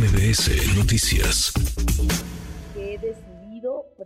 MBS Noticias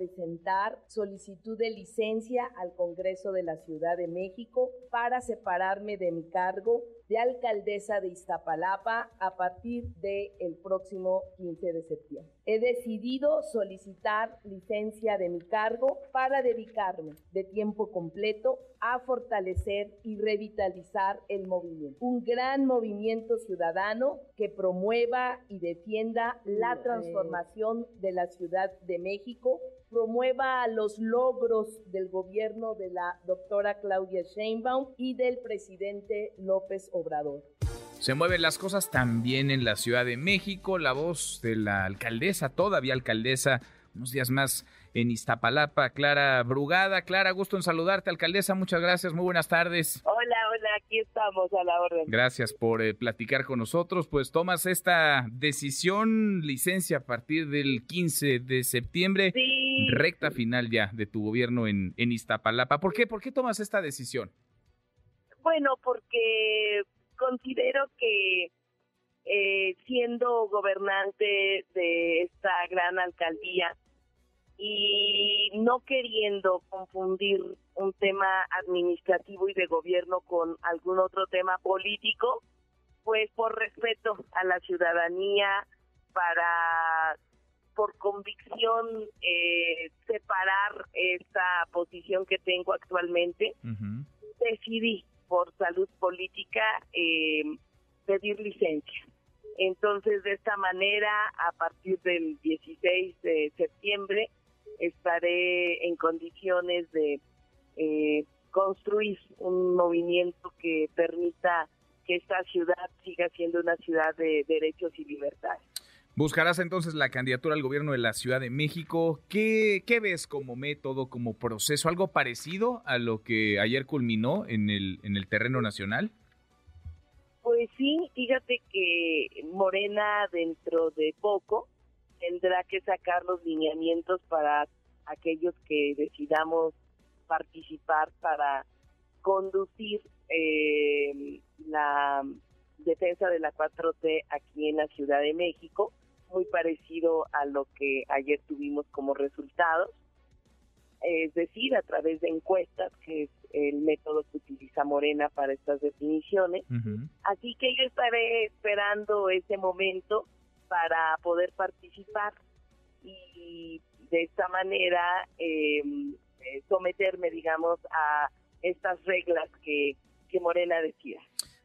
presentar solicitud de licencia al Congreso de la Ciudad de México para separarme de mi cargo de alcaldesa de Iztapalapa a partir del el próximo 15 de septiembre. He decidido solicitar licencia de mi cargo para dedicarme de tiempo completo a fortalecer y revitalizar el movimiento. Un gran movimiento ciudadano que promueva y defienda la transformación de la Ciudad de México promueva los logros del gobierno de la doctora Claudia Sheinbaum y del presidente López Obrador. Se mueven las cosas también en la Ciudad de México. La voz de la alcaldesa, todavía alcaldesa, unos días más en Iztapalapa, Clara Brugada. Clara, gusto en saludarte, alcaldesa. Muchas gracias, muy buenas tardes. Hola, hola, aquí estamos a la orden. Gracias por eh, platicar con nosotros. Pues tomas esta decisión, licencia a partir del 15 de septiembre. Sí. Recta final ya de tu gobierno en, en Iztapalapa. ¿Por qué? ¿Por qué tomas esta decisión? Bueno, porque considero que eh, siendo gobernante de esta gran alcaldía, y no queriendo confundir un tema administrativo y de gobierno con algún otro tema político, pues por respeto a la ciudadanía, para por convicción eh, separar esta posición que tengo actualmente, decidí por salud política eh, pedir licencia. Entonces, de esta manera, a partir del 16 de septiembre, estaré en condiciones de eh, construir un movimiento que permita que esta ciudad siga siendo una ciudad de derechos y libertades. Buscarás entonces la candidatura al gobierno de la Ciudad de México. ¿Qué, ¿Qué, ves como método, como proceso? ¿Algo parecido a lo que ayer culminó en el, en el terreno nacional? Pues sí, fíjate que Morena dentro de poco tendrá que sacar los lineamientos para aquellos que decidamos participar para conducir eh, la defensa de la 4T aquí en la Ciudad de México, muy parecido a lo que ayer tuvimos como resultados, es decir, a través de encuestas, que es el método que utiliza Morena para estas definiciones. Así que yo estaré esperando ese momento para poder participar y de esta manera em, eh, someterme, digamos, a estas reglas que, que Morena decida.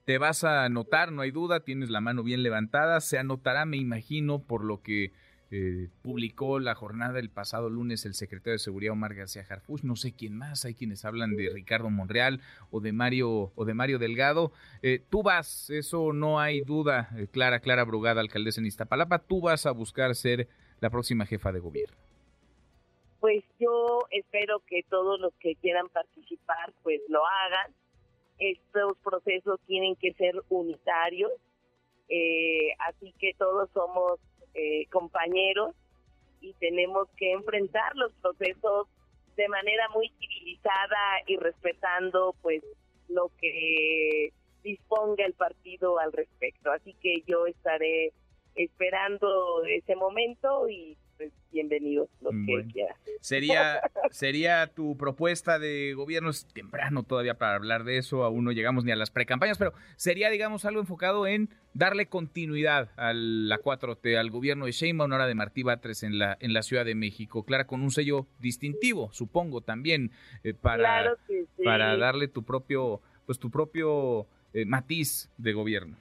Te vas a anotar, no hay duda, tienes la mano bien levantada, se anotará, me imagino, por lo que eh, publicó la jornada el pasado lunes el secretario de Seguridad Omar García Harfuch, no sé quién más, hay quienes hablan de Ricardo Monreal o de Mario o de Mario Delgado. Eh, tú vas, eso no hay duda, eh, Clara, Clara Brugada, alcaldesa en Iztapalapa, tú vas a buscar ser la próxima jefa de gobierno. Pues yo espero que todos los que quieran participar pues lo hagan. Estos procesos tienen que ser unitarios, así que todos somos eh, compañeros y tenemos que enfrentar los procesos de manera muy civilizada y respetando pues lo que disponga el partido al respecto. Así que yo estaré esperando ese momento y pues, bienvenidos los que quieran. Sería, sería tu propuesta de gobierno, es temprano todavía para hablar de eso, aún no llegamos ni a las precampañas, pero sería, digamos, algo enfocado en darle continuidad a la 4T, al gobierno de Sheinbaum, ahora de Martí Batres en la, en la Ciudad de México, Clara, con un sello distintivo, supongo, también, eh, para, para darle tu propio, pues tu propio eh, matiz de gobierno.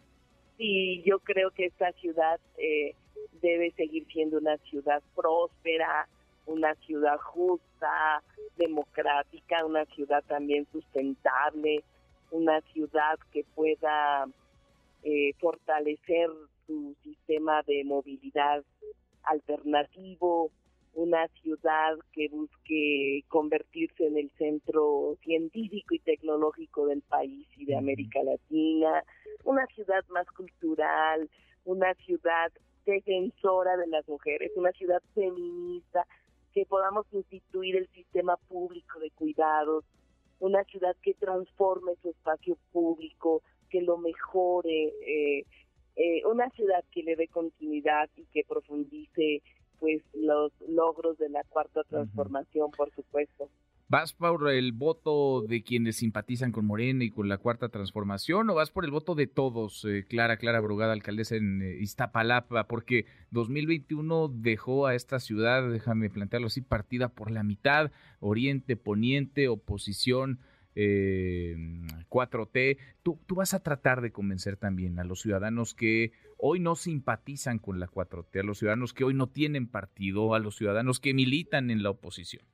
Sí, yo creo que esta ciudad... Eh, debe seguir siendo una ciudad próspera, una ciudad justa, democrática, una ciudad también sustentable, una ciudad que pueda eh, fortalecer su sistema de movilidad alternativo, una ciudad que busque convertirse en el centro científico y tecnológico del país y de América Latina, una ciudad más cultural, una ciudad defensora de las mujeres, una ciudad feminista, que podamos instituir el sistema público de cuidados, una ciudad que transforme su espacio público, que lo mejore, eh, eh, una ciudad que le dé continuidad y que profundice pues los logros de la cuarta transformación, por supuesto. ¿Vas por el voto de quienes simpatizan con Morena y con la cuarta transformación o vas por el voto de todos, eh, Clara, Clara Brugada, alcaldesa en eh, Iztapalapa? Porque 2021 dejó a esta ciudad, déjame plantearlo así, partida por la mitad, oriente, poniente, oposición, 4T. Eh, ¿Tú, tú vas a tratar de convencer también a los ciudadanos que hoy no simpatizan con la 4T, a los ciudadanos que hoy no tienen partido, a los ciudadanos que militan en la oposición.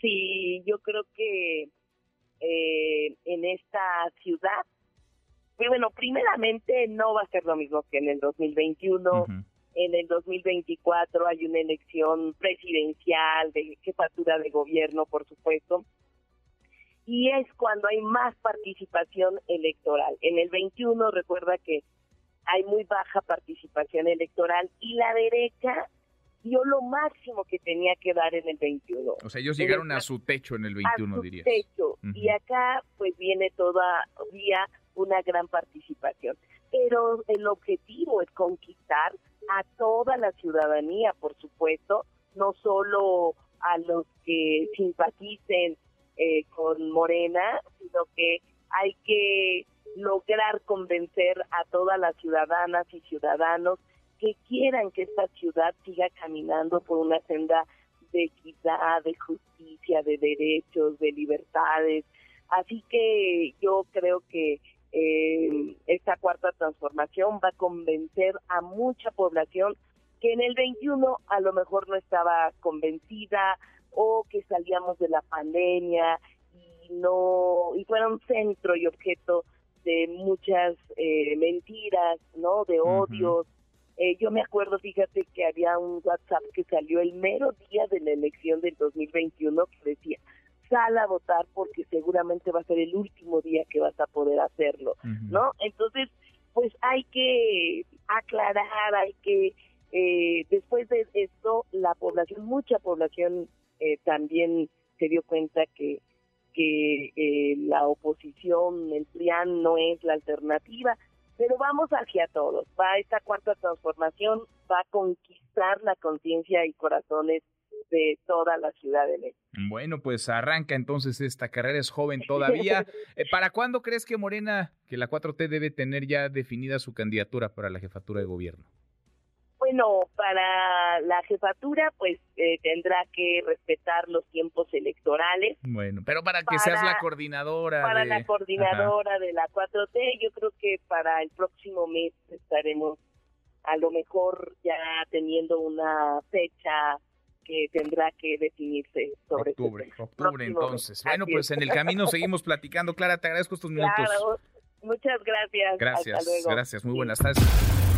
Sí, yo creo que eh, en esta ciudad, pues bueno, primeramente no va a ser lo mismo que en el 2021. En el 2024 hay una elección presidencial de jefatura de gobierno, por supuesto. Y es cuando hay más participación electoral. En el 21 recuerda que hay muy baja participación electoral y la derecha dio lo máximo que tenía que dar en el 21. O sea, ellos llegaron a su techo en el 21, a su dirías. techo. Y acá pues viene todavía una gran participación. Pero el objetivo es conquistar a toda la ciudadanía, por supuesto, no solo a los que simpaticen eh, con Morena, sino que hay que lograr convencer a todas las ciudadanas y ciudadanos que quieran que esta ciudad siga caminando por una senda de equidad, de justicia, de derechos, de libertades. Así que yo creo que eh, esta cuarta transformación va a convencer a mucha población que en el 21 a lo mejor no estaba convencida o que salíamos de la pandemia y no y fueron centro y objeto de muchas eh, mentiras, ¿no? De odios, eh, yo me acuerdo, fíjate, que había un WhatsApp que salió el mero día de la elección del 2021 que decía, sal a votar porque seguramente va a ser el último día que vas a poder hacerlo, ¿no? Entonces, pues hay que aclarar, hay que, eh, después de esto, la población, mucha población eh, también se dio cuenta que que la oposición, el PRIAN no es la alternativa, pero vamos hacia todos. Va esta cuarta transformación, va a conquistar la conciencia y corazones de toda la ciudad de México. Bueno, pues arranca entonces esta carrera, es joven todavía. Eh, ¿Para cuándo crees que Morena, que la 4T debe tener ya definida su candidatura para la jefatura de gobierno? Bueno, para la jefatura, pues eh, tendrá que respetar los tiempos electorales. Bueno, pero para que seas la coordinadora. Para la coordinadora de la 4T, yo creo que para el próximo mes estaremos a lo mejor ya teniendo una fecha que tendrá que definirse sobre este octubre. octubre, entonces. Bueno, pues en el camino seguimos platicando. Clara, te agradezco estos minutos. Claro, muchas gracias. Gracias, gracias. Muy buenas tardes.